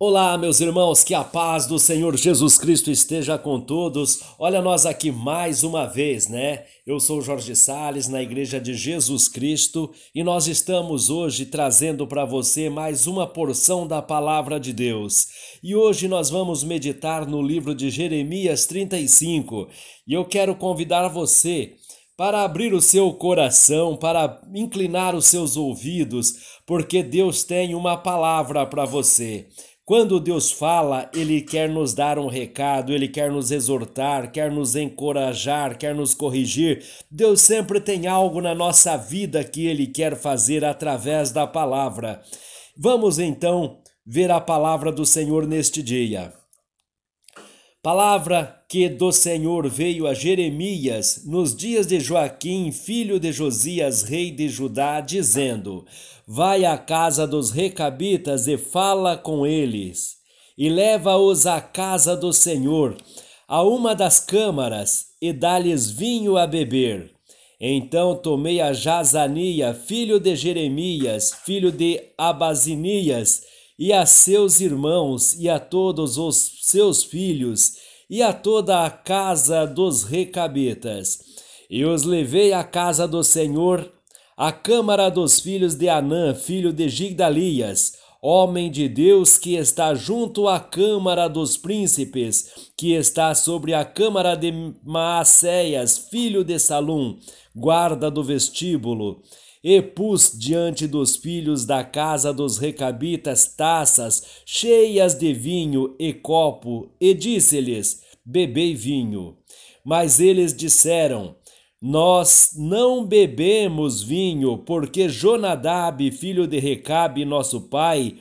Olá, meus irmãos, que a paz do Senhor Jesus Cristo esteja com todos. Olha nós aqui mais uma vez, né? Eu sou Jorge Sales na Igreja de Jesus Cristo e nós estamos hoje trazendo para você mais uma porção da palavra de Deus. E hoje nós vamos meditar no livro de Jeremias 35. E eu quero convidar você para abrir o seu coração, para inclinar os seus ouvidos, porque Deus tem uma palavra para você. Quando Deus fala, Ele quer nos dar um recado, Ele quer nos exortar, quer nos encorajar, quer nos corrigir. Deus sempre tem algo na nossa vida que Ele quer fazer através da palavra. Vamos então ver a palavra do Senhor neste dia. Palavra que do Senhor veio a Jeremias nos dias de Joaquim, filho de Josias, rei de Judá, dizendo: Vai à casa dos recabitas e fala com eles, e leva-os à casa do Senhor, a uma das câmaras, e dá-lhes vinho a beber. Então tomei a Jazania, filho de Jeremias, filho de Abazinias, e a seus irmãos e a todos os seus filhos e a toda a casa dos recabitas. E os levei à casa do Senhor, à câmara dos filhos de Anã, filho de Gigdalias, homem de Deus que está junto à câmara dos príncipes, que está sobre a câmara de Maacéias, filho de Salum, guarda do vestíbulo e pus diante dos filhos da casa dos recabitas taças cheias de vinho e copo, e disse-lhes: Bebei vinho. Mas eles disseram: Nós não bebemos vinho, porque Jonadab, filho de Recabe, nosso pai,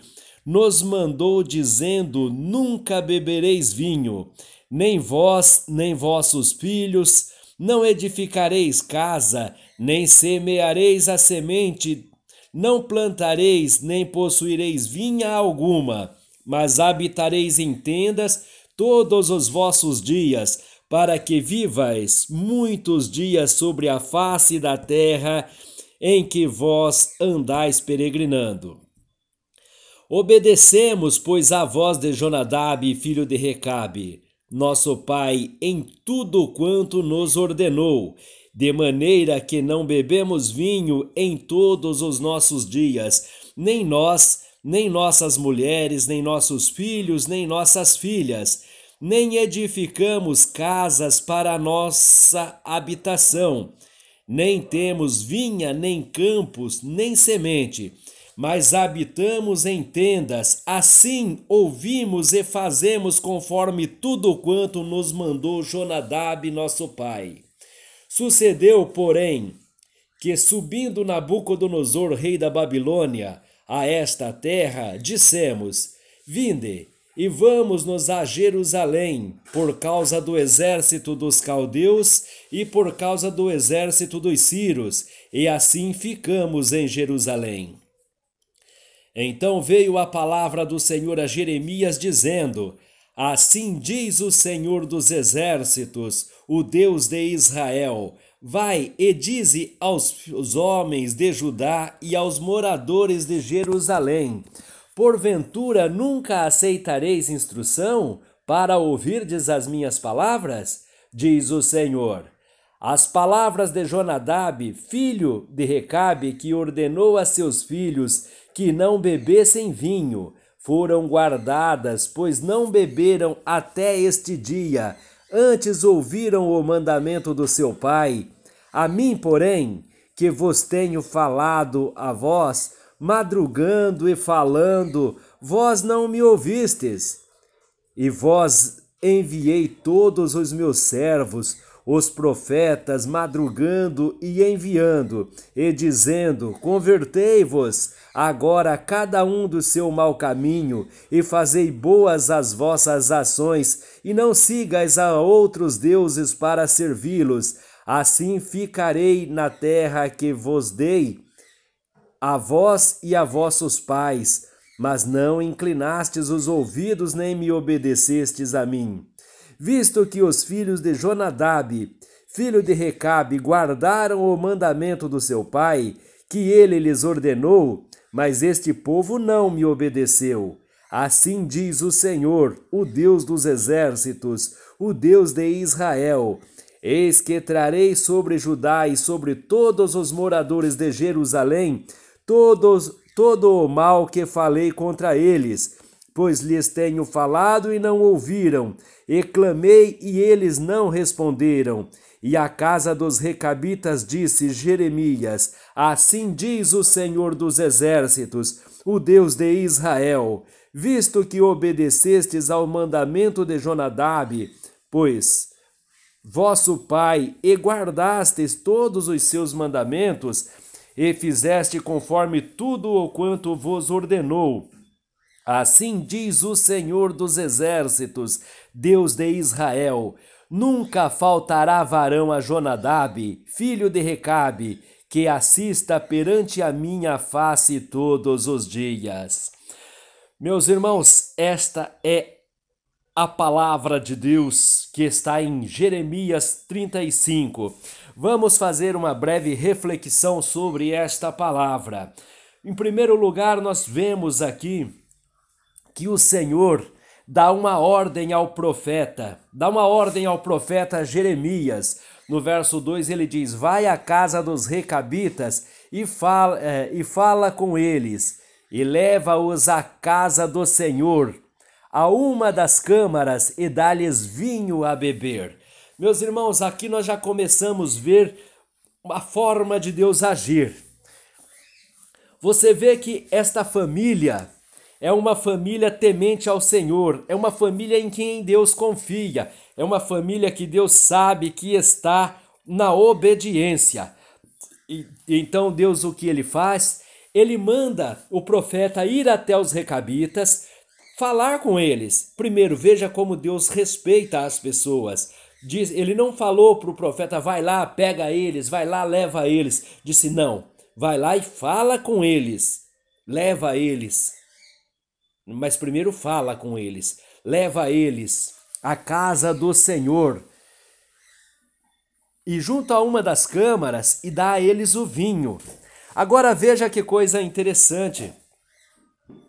nos mandou dizendo: Nunca bebereis vinho, nem vós, nem vossos filhos, não edificareis casa, nem semeareis a semente, não plantareis, nem possuireis vinha alguma, mas habitareis em tendas todos os vossos dias, para que vivais muitos dias sobre a face da terra em que vós andais peregrinando. Obedecemos, pois, a voz de Jonadab, filho de Recabe, nosso pai, em tudo quanto nos ordenou, de maneira que não bebemos vinho em todos os nossos dias, nem nós, nem nossas mulheres, nem nossos filhos, nem nossas filhas, nem edificamos casas para nossa habitação, nem temos vinha, nem campos, nem semente, mas habitamos em tendas, assim ouvimos e fazemos conforme tudo quanto nos mandou Jonadab, nosso pai. Sucedeu, porém, que subindo Nabucodonosor, rei da Babilônia, a esta terra, dissemos: Vinde e vamos-nos a Jerusalém, por causa do exército dos caldeus e por causa do exército dos sírios, e assim ficamos em Jerusalém. Então veio a palavra do Senhor a Jeremias, dizendo: Assim diz o Senhor dos exércitos, o Deus de Israel. Vai e dize aos homens de Judá e aos moradores de Jerusalém: Porventura nunca aceitareis instrução para ouvirdes as minhas palavras? Diz o Senhor. As palavras de Jonadab, filho de Recabe, que ordenou a seus filhos que não bebessem vinho, foram guardadas, pois não beberam até este dia antes ouviram o mandamento do seu pai. A mim, porém, que vos tenho falado a vós, madrugando e falando, vós não me ouvistes. E vós enviei todos os meus servos, os profetas madrugando e enviando, e dizendo: Convertei-vos agora cada um do seu mau caminho, e fazei boas as vossas ações, e não sigais a outros deuses para servi-los. Assim ficarei na terra que vos dei, a vós e a vossos pais, mas não inclinastes os ouvidos nem me obedecestes a mim visto que os filhos de Jonadab, filho de Recabe, guardaram o mandamento do seu pai, que ele lhes ordenou, mas este povo não me obedeceu. Assim diz o Senhor, o Deus dos exércitos, o Deus de Israel: Eis que trarei sobre Judá e sobre todos os moradores de Jerusalém todos, todo o mal que falei contra eles, pois lhes tenho falado e não ouviram, e clamei e eles não responderam. E a casa dos recabitas disse Jeremias: Assim diz o Senhor dos exércitos, o Deus de Israel: Visto que obedecestes ao mandamento de Jonadab, pois vosso pai e guardastes todos os seus mandamentos, e fizeste conforme tudo o quanto vos ordenou. Assim diz o Senhor dos exércitos, Deus de Israel: Nunca faltará varão a Jonadab, filho de Recabe, que assista perante a minha face todos os dias. Meus irmãos, esta é a palavra de Deus que está em Jeremias 35. Vamos fazer uma breve reflexão sobre esta palavra. Em primeiro lugar, nós vemos aqui que o Senhor dá uma ordem ao profeta, dá uma ordem ao profeta Jeremias. No verso 2 ele diz: Vai à casa dos recabitas e fala, é, e fala com eles, e leva-os à casa do Senhor, a uma das câmaras, e dá-lhes vinho a beber. Meus irmãos, aqui nós já começamos a ver a forma de Deus agir. Você vê que esta família é uma família temente ao Senhor, é uma família em quem Deus confia, é uma família que Deus sabe que está na obediência. E, então Deus o que ele faz? Ele manda o profeta ir até os recabitas, falar com eles. Primeiro, veja como Deus respeita as pessoas. Diz, ele não falou para o profeta, vai lá, pega eles, vai lá, leva eles. Disse, não, vai lá e fala com eles, leva eles. Mas primeiro fala com eles, leva eles à casa do Senhor. E junto a uma das câmaras e dá a eles o vinho. Agora veja que coisa interessante.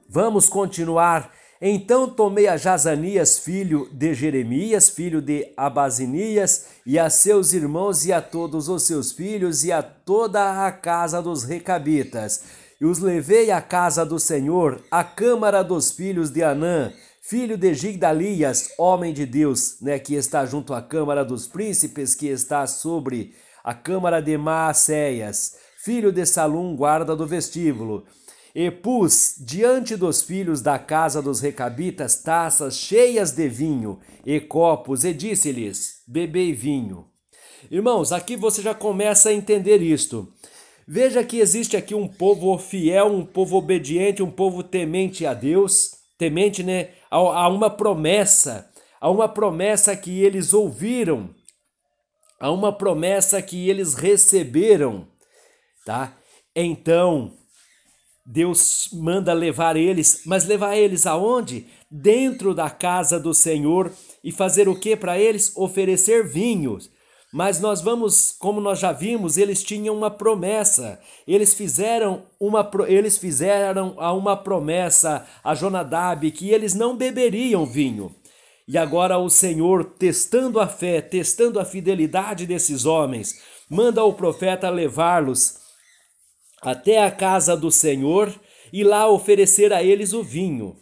Vamos continuar. Então tomei a Jazanias, filho de Jeremias, filho de Abazinias, e a seus irmãos e a todos os seus filhos e a toda a casa dos recabitas e os levei à casa do Senhor, à câmara dos filhos de Anã, filho de Gigdalias, homem de Deus, né, que está junto à câmara dos príncipes, que está sobre a câmara de Maacéias, filho de Salum, guarda do vestíbulo. E pus diante dos filhos da casa dos recabitas taças cheias de vinho e copos, e disse-lhes: Bebei vinho. Irmãos, aqui você já começa a entender isto. Veja que existe aqui um povo fiel, um povo obediente, um povo temente a Deus, temente né, a, uma promessa, a uma promessa que eles ouviram, a uma promessa que eles receberam, tá? Então, Deus manda levar eles, mas levar eles aonde? Dentro da casa do Senhor e fazer o que para eles? Oferecer vinhos. Mas nós vamos, como nós já vimos, eles tinham uma promessa. Eles fizeram uma eles fizeram a uma promessa a Jonadab que eles não beberiam vinho. E agora o Senhor, testando a fé, testando a fidelidade desses homens, manda o profeta levá-los até a casa do Senhor e lá oferecer a eles o vinho.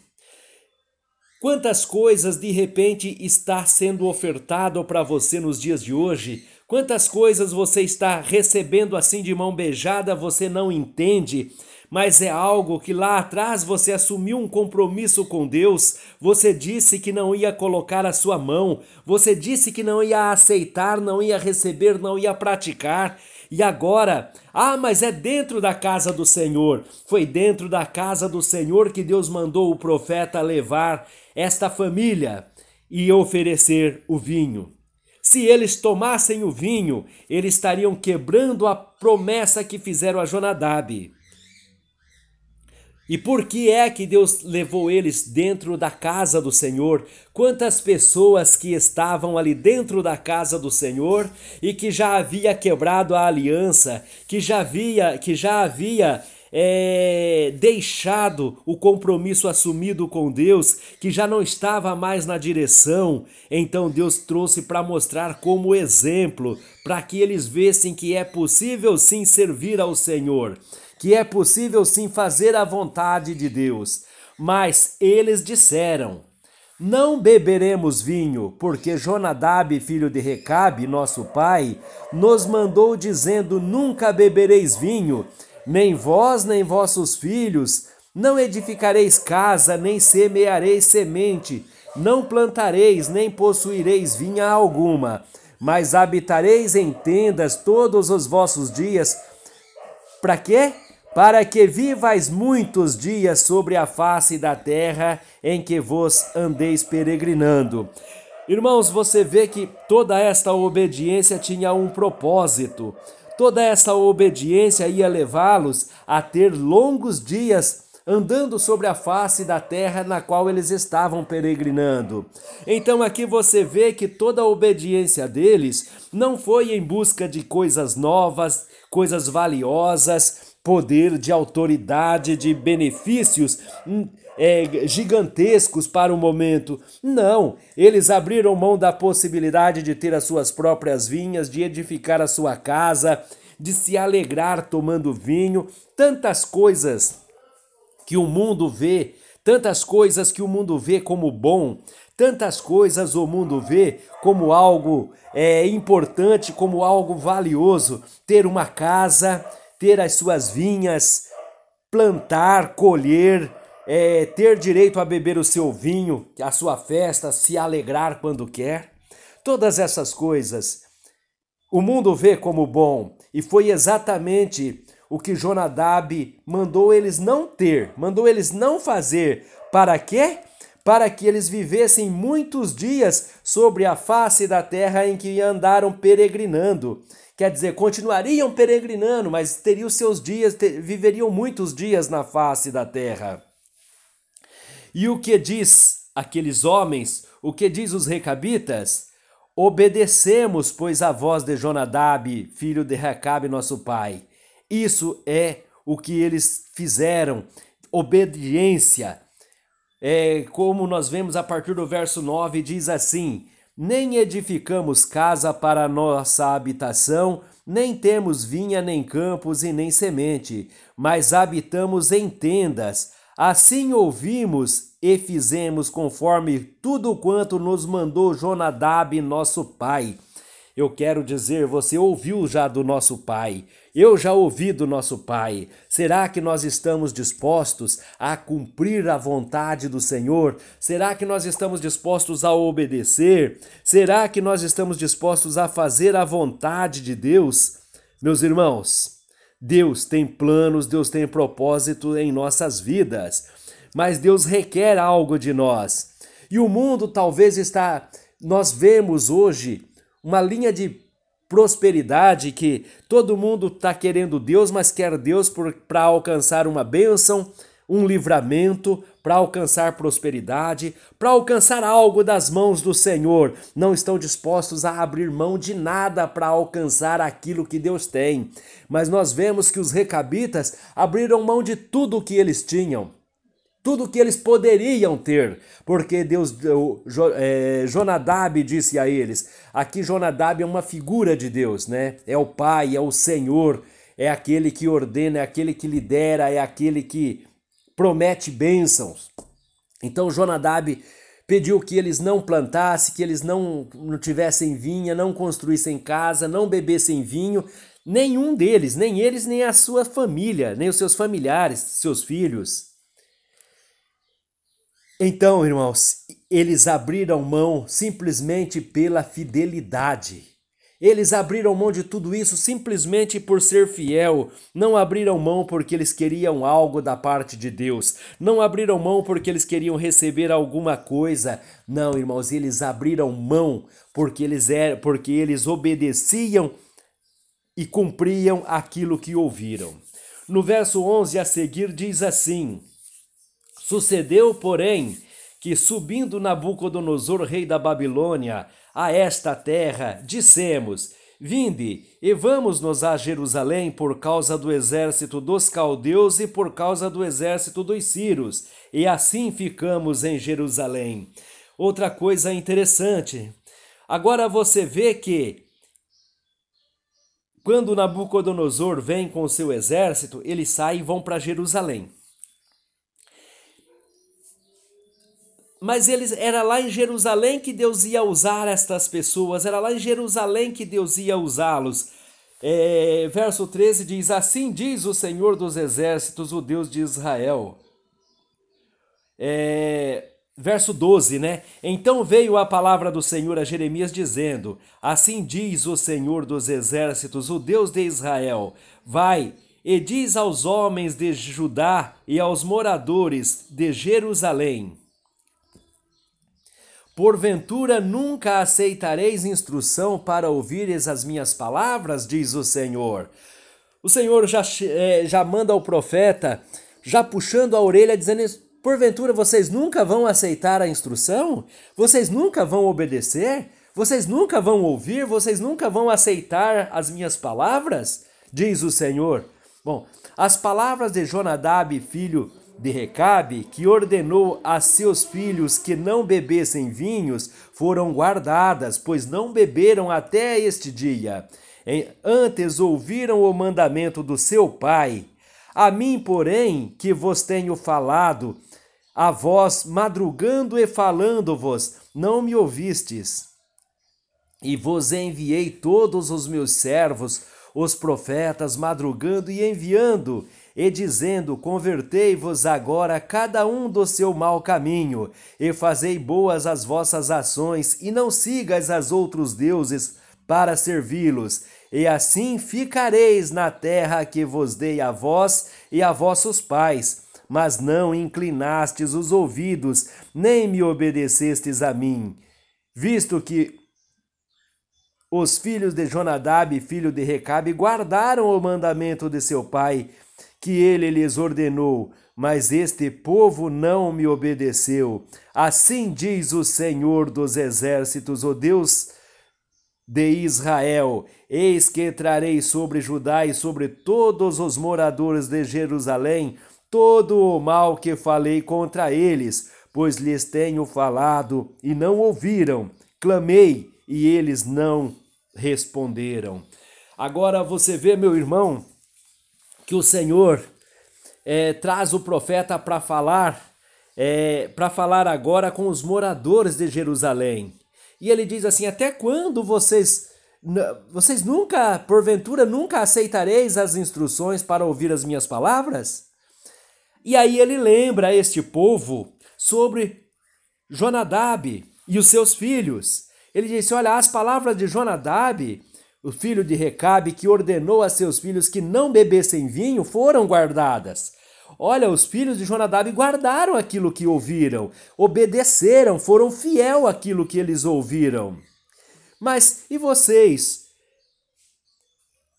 Quantas coisas de repente está sendo ofertado para você nos dias de hoje? Quantas coisas você está recebendo assim de mão beijada, você não entende, mas é algo que lá atrás você assumiu um compromisso com Deus, você disse que não ia colocar a sua mão, você disse que não ia aceitar, não ia receber, não ia praticar. E agora, ah, mas é dentro da casa do Senhor. Foi dentro da casa do Senhor que Deus mandou o profeta levar esta família e oferecer o vinho. Se eles tomassem o vinho, eles estariam quebrando a promessa que fizeram a Jonadab. E por que é que Deus levou eles dentro da casa do Senhor? Quantas pessoas que estavam ali dentro da casa do Senhor e que já havia quebrado a aliança, que já havia, que já havia é, deixado o compromisso assumido com Deus, que já não estava mais na direção. Então Deus trouxe para mostrar como exemplo, para que eles vissem que é possível sim servir ao Senhor, que é possível sim fazer a vontade de Deus. Mas eles disseram: não beberemos vinho, porque Jonadab, filho de Recabe, nosso pai, nos mandou dizendo: Nunca bebereis vinho, nem vós, nem vossos filhos, não edificareis casa, nem semeareis semente, não plantareis, nem possuireis vinha alguma, mas habitareis em tendas todos os vossos dias. Para quê? Para que vivais muitos dias sobre a face da terra em que vos andeis peregrinando. Irmãos, você vê que toda esta obediência tinha um propósito. Toda essa obediência ia levá-los a ter longos dias andando sobre a face da terra na qual eles estavam peregrinando. Então aqui você vê que toda a obediência deles não foi em busca de coisas novas, coisas valiosas, poder, de autoridade, de benefícios hum, é, gigantescos para o momento. Não, eles abriram mão da possibilidade de ter as suas próprias vinhas, de edificar a sua casa, de se alegrar tomando vinho, tantas coisas que o mundo vê, tantas coisas que o mundo vê como bom, tantas coisas o mundo vê como algo é, importante, como algo valioso, ter uma casa, ter as suas vinhas, plantar, colher, é, ter direito a beber o seu vinho, a sua festa, se alegrar quando quer. Todas essas coisas o mundo vê como bom e foi exatamente o que Jonadab mandou eles não ter, mandou eles não fazer. Para quê? Para que eles vivessem muitos dias sobre a face da terra em que andaram peregrinando. Quer dizer, continuariam peregrinando, mas teriam seus dias, ter, viveriam muitos dias na face da terra. E o que diz aqueles homens? O que diz os recabitas? Obedecemos, pois, a voz de Jonadab, filho de Recabe, nosso pai. Isso é o que eles fizeram, obediência. É, como nós vemos a partir do verso 9, diz assim: nem edificamos casa para nossa habitação, nem temos vinha, nem campos e nem semente, mas habitamos em tendas. Assim ouvimos e fizemos conforme tudo quanto nos mandou Jonadab, nosso pai. Eu quero dizer, você ouviu já do nosso Pai, eu já ouvi do nosso Pai. Será que nós estamos dispostos a cumprir a vontade do Senhor? Será que nós estamos dispostos a obedecer? Será que nós estamos dispostos a fazer a vontade de Deus? Meus irmãos, Deus tem planos, Deus tem propósito em nossas vidas, mas Deus requer algo de nós. E o mundo talvez está, nós vemos hoje uma linha de prosperidade que todo mundo está querendo Deus, mas quer Deus para alcançar uma bênção, um livramento, para alcançar prosperidade, para alcançar algo das mãos do Senhor. Não estão dispostos a abrir mão de nada para alcançar aquilo que Deus tem. Mas nós vemos que os recabitas abriram mão de tudo o que eles tinham tudo que eles poderiam ter, porque Deus, é, Jonadab disse a eles, aqui Jonadab é uma figura de Deus, né? É o Pai, é o Senhor, é aquele que ordena, é aquele que lidera, é aquele que promete bênçãos. Então Jonadab pediu que eles não plantassem, que eles não, não tivessem vinha, não construíssem casa, não bebessem vinho, nenhum deles, nem eles, nem a sua família, nem os seus familiares, seus filhos. Então, irmãos, eles abriram mão simplesmente pela fidelidade. Eles abriram mão de tudo isso simplesmente por ser fiel. Não abriram mão porque eles queriam algo da parte de Deus. Não abriram mão porque eles queriam receber alguma coisa. Não, irmãos, eles abriram mão porque eles eram, porque eles obedeciam e cumpriam aquilo que ouviram. No verso 11 a seguir diz assim: Sucedeu, porém, que subindo Nabucodonosor, rei da Babilônia, a esta terra, dissemos: Vinde, e vamos-nos a Jerusalém por causa do exército dos caldeus e por causa do exército dos sírios, e assim ficamos em Jerusalém. Outra coisa interessante. Agora você vê que quando Nabucodonosor vem com seu exército, eles saem e vão para Jerusalém. Mas eles era lá em Jerusalém que Deus ia usar estas pessoas, era lá em Jerusalém que Deus ia usá-los. É, verso 13 diz: Assim diz o Senhor dos Exércitos, o Deus de Israel. É, verso 12, né? Então veio a palavra do Senhor a Jeremias dizendo: Assim diz o Senhor dos Exércitos, o Deus de Israel: Vai e diz aos homens de Judá e aos moradores de Jerusalém: Porventura nunca aceitareis instrução para ouvires as minhas palavras, diz o Senhor. O Senhor já, é, já manda o profeta, já puxando a orelha, dizendo: Porventura vocês nunca vão aceitar a instrução? Vocês nunca vão obedecer? Vocês nunca vão ouvir? Vocês nunca vão aceitar as minhas palavras? Diz o Senhor. Bom, as palavras de Jonadab, filho de Recabe, que ordenou a seus filhos que não bebessem vinhos, foram guardadas, pois não beberam até este dia. Antes ouviram o mandamento do seu pai. A mim, porém, que vos tenho falado, a vós madrugando e falando-vos, não me ouvistes. E vos enviei todos os meus servos, os profetas, madrugando e enviando, e dizendo: Convertei-vos agora cada um do seu mau caminho, e fazei boas as vossas ações, e não sigas as outros deuses para servi-los, e assim ficareis na terra que vos dei a vós e a vossos pais. Mas não inclinastes os ouvidos, nem me obedecestes a mim. Visto que os filhos de Jonadab, filho de Recabe, guardaram o mandamento de seu pai, que ele lhes ordenou, mas este povo não me obedeceu. Assim diz o Senhor dos exércitos, o Deus de Israel: Eis que trarei sobre Judá e sobre todos os moradores de Jerusalém todo o mal que falei contra eles, pois lhes tenho falado e não ouviram. Clamei e eles não responderam. Agora você vê, meu irmão, que o Senhor é, traz o profeta para falar, é, para falar agora com os moradores de Jerusalém. E ele diz assim: Até quando vocês, vocês nunca, porventura, nunca aceitareis as instruções para ouvir as minhas palavras? E aí ele lembra este povo sobre Jonadab e os seus filhos. Ele disse: Olha, as palavras de Jonadab o filho de Recabe, que ordenou a seus filhos que não bebessem vinho, foram guardadas. Olha, os filhos de Jonadab guardaram aquilo que ouviram, obedeceram, foram fiel àquilo que eles ouviram. Mas e vocês?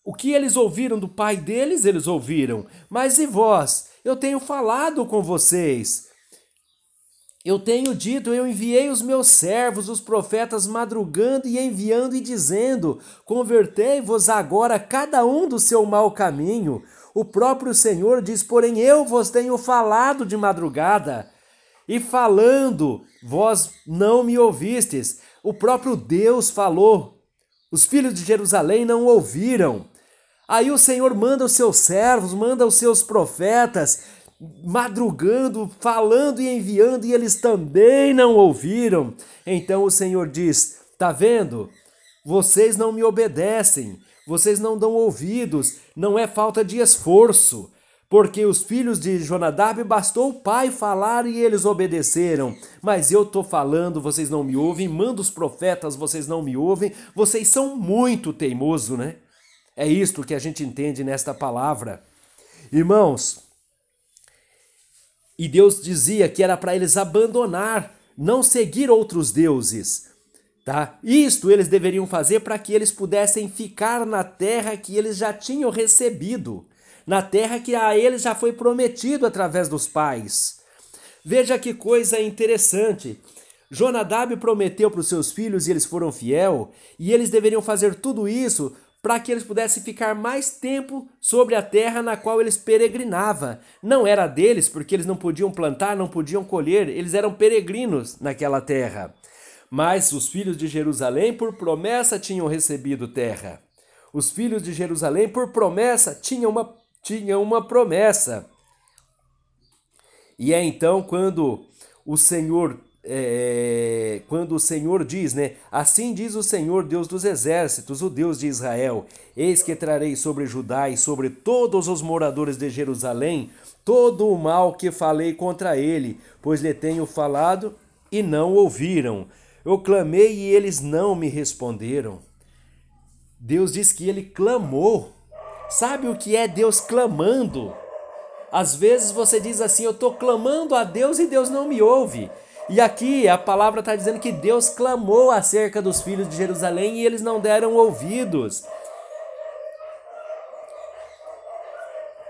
O que eles ouviram do pai deles, eles ouviram. Mas e vós? Eu tenho falado com vocês. Eu tenho dito, eu enviei os meus servos, os profetas, madrugando e enviando e dizendo: Convertei-vos agora cada um do seu mau caminho. O próprio Senhor diz: Porém, eu vos tenho falado de madrugada, e falando, vós não me ouvistes. O próprio Deus falou, os filhos de Jerusalém não ouviram. Aí o Senhor manda os seus servos, manda os seus profetas, madrugando, falando e enviando, e eles também não ouviram. Então o Senhor diz: Tá vendo? Vocês não me obedecem, vocês não dão ouvidos, não é falta de esforço. Porque os filhos de Jonadab bastou o pai falar e eles obedeceram. Mas eu estou falando, vocês não me ouvem, mando os profetas, vocês não me ouvem, vocês são muito teimosos, né? É isto que a gente entende nesta palavra. Irmãos, e Deus dizia que era para eles abandonar, não seguir outros deuses. Tá? Isto eles deveriam fazer para que eles pudessem ficar na terra que eles já tinham recebido, na terra que a eles já foi prometido através dos pais. Veja que coisa interessante. Jonadab prometeu para os seus filhos e eles foram fiel, e eles deveriam fazer tudo isso para que eles pudessem ficar mais tempo sobre a terra na qual eles peregrinavam. Não era deles, porque eles não podiam plantar, não podiam colher, eles eram peregrinos naquela terra. Mas os filhos de Jerusalém, por promessa, tinham recebido terra. Os filhos de Jerusalém, por promessa, tinham uma, tinham uma promessa. E é então quando o Senhor é, quando o Senhor diz, né? Assim diz o Senhor, Deus dos exércitos, o Deus de Israel: Eis que trarei sobre Judá e sobre todos os moradores de Jerusalém todo o mal que falei contra ele, pois lhe tenho falado e não ouviram. Eu clamei e eles não me responderam. Deus diz que ele clamou. Sabe o que é Deus clamando? Às vezes você diz assim: Eu estou clamando a Deus e Deus não me ouve. E aqui a palavra está dizendo que Deus clamou acerca dos filhos de Jerusalém e eles não deram ouvidos.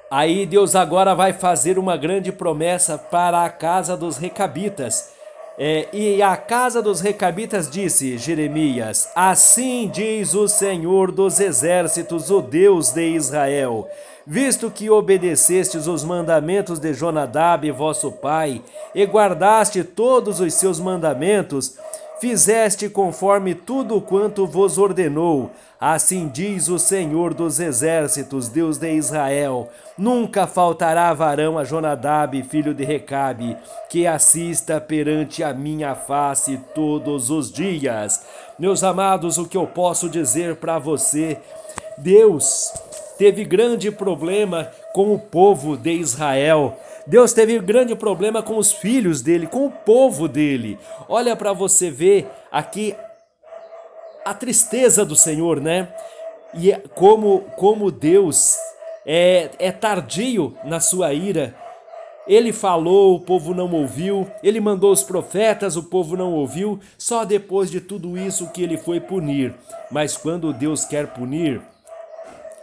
Aí Deus agora vai fazer uma grande promessa para a casa dos recabitas. É, e a casa dos recabitas disse, Jeremias: Assim diz o Senhor dos exércitos, o Deus de Israel visto que obedecestes os mandamentos de Jonadab, vosso pai, e guardaste todos os seus mandamentos, fizeste conforme tudo quanto vos ordenou. Assim diz o Senhor dos exércitos, Deus de Israel: Nunca faltará varão a Jonadab, filho de Recabe, que assista perante a minha face todos os dias. Meus amados, o que eu posso dizer para você? Deus teve grande problema com o povo de Israel. Deus teve grande problema com os filhos dele, com o povo dele. Olha para você ver aqui a tristeza do Senhor, né? E é como, como Deus é, é tardio na sua ira. Ele falou, o povo não ouviu. Ele mandou os profetas, o povo não ouviu. Só depois de tudo isso que ele foi punir. Mas quando Deus quer punir,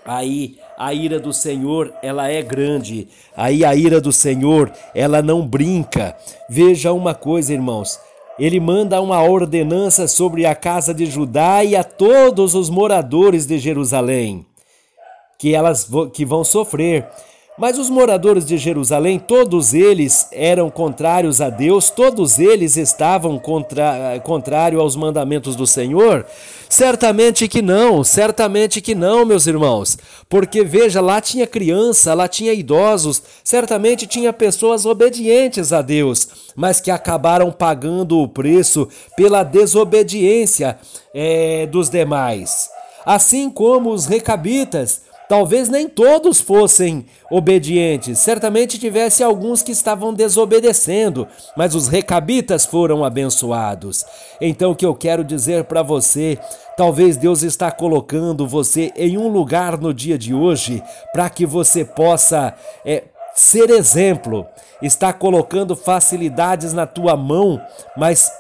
aí a ira do Senhor, ela é grande. Aí a ira do Senhor, ela não brinca. Veja uma coisa, irmãos. Ele manda uma ordenança sobre a casa de Judá e a todos os moradores de Jerusalém, que elas que vão sofrer. Mas os moradores de Jerusalém, todos eles eram contrários a Deus, todos eles estavam contra, contrário aos mandamentos do Senhor? Certamente que não, certamente que não, meus irmãos. Porque veja, lá tinha criança, lá tinha idosos, certamente tinha pessoas obedientes a Deus, mas que acabaram pagando o preço pela desobediência é, dos demais. Assim como os recabitas, Talvez nem todos fossem obedientes, certamente tivesse alguns que estavam desobedecendo, mas os recabitas foram abençoados. Então, o que eu quero dizer para você, talvez Deus está colocando você em um lugar no dia de hoje para que você possa é, ser exemplo, está colocando facilidades na tua mão, mas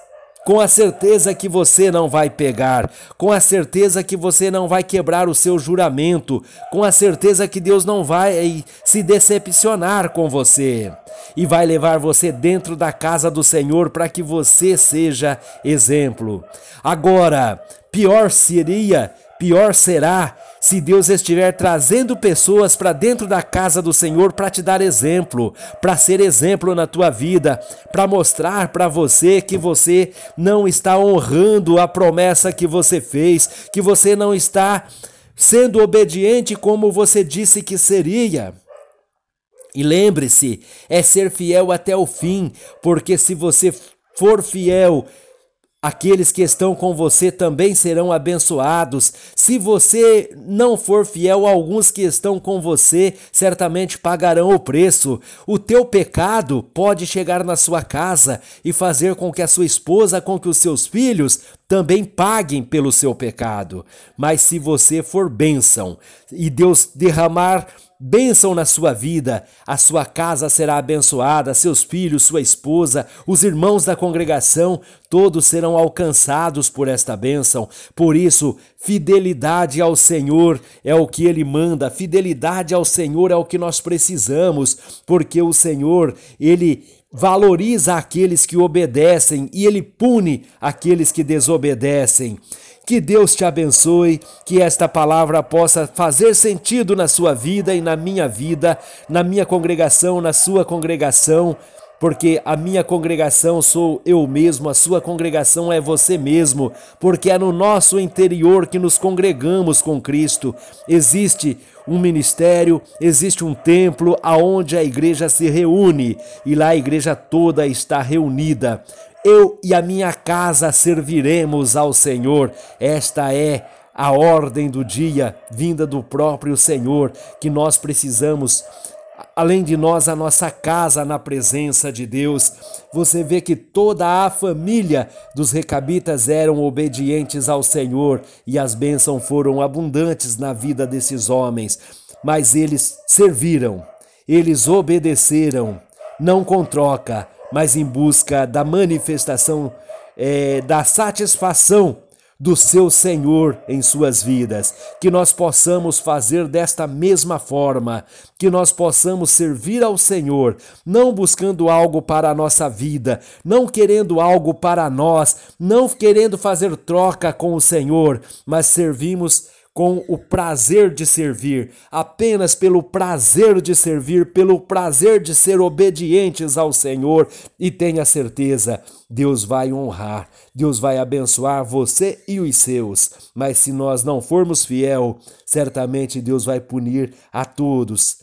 com a certeza que você não vai pegar, com a certeza que você não vai quebrar o seu juramento, com a certeza que Deus não vai se decepcionar com você e vai levar você dentro da casa do Senhor para que você seja exemplo. Agora, pior seria, pior será se Deus estiver trazendo pessoas para dentro da casa do Senhor para te dar exemplo, para ser exemplo na tua vida, para mostrar para você que você não está honrando a promessa que você fez, que você não está sendo obediente como você disse que seria. E lembre-se, é ser fiel até o fim, porque se você for fiel Aqueles que estão com você também serão abençoados. Se você não for fiel, alguns que estão com você certamente pagarão o preço. O teu pecado pode chegar na sua casa e fazer com que a sua esposa, com que os seus filhos também paguem pelo seu pecado. Mas se você for bênção e Deus derramar bênção na sua vida, a sua casa será abençoada, seus filhos, sua esposa, os irmãos da congregação, todos serão alcançados por esta bênção. Por isso, fidelidade ao Senhor é o que ele manda, fidelidade ao Senhor é o que nós precisamos, porque o Senhor, ele valoriza aqueles que obedecem e ele pune aqueles que desobedecem. Que Deus te abençoe, que esta palavra possa fazer sentido na sua vida e na minha vida, na minha congregação, na sua congregação porque a minha congregação sou eu mesmo, a sua congregação é você mesmo, porque é no nosso interior que nos congregamos com Cristo. Existe um ministério, existe um templo aonde a igreja se reúne e lá a igreja toda está reunida. Eu e a minha casa serviremos ao Senhor. Esta é a ordem do dia vinda do próprio Senhor que nós precisamos além de nós, a nossa casa na presença de Deus. Você vê que toda a família dos recabitas eram obedientes ao Senhor e as bênçãos foram abundantes na vida desses homens. Mas eles serviram, eles obedeceram, não com troca, mas em busca da manifestação é, da satisfação do seu Senhor em suas vidas, que nós possamos fazer desta mesma forma, que nós possamos servir ao Senhor, não buscando algo para a nossa vida, não querendo algo para nós, não querendo fazer troca com o Senhor, mas servimos com o prazer de servir, apenas pelo prazer de servir, pelo prazer de ser obedientes ao Senhor, e tenha certeza, Deus vai honrar, Deus vai abençoar você e os seus. Mas se nós não formos fiel, certamente Deus vai punir a todos,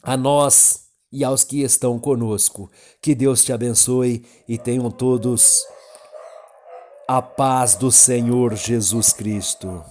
a nós e aos que estão conosco. Que Deus te abençoe e tenham todos a paz do Senhor Jesus Cristo.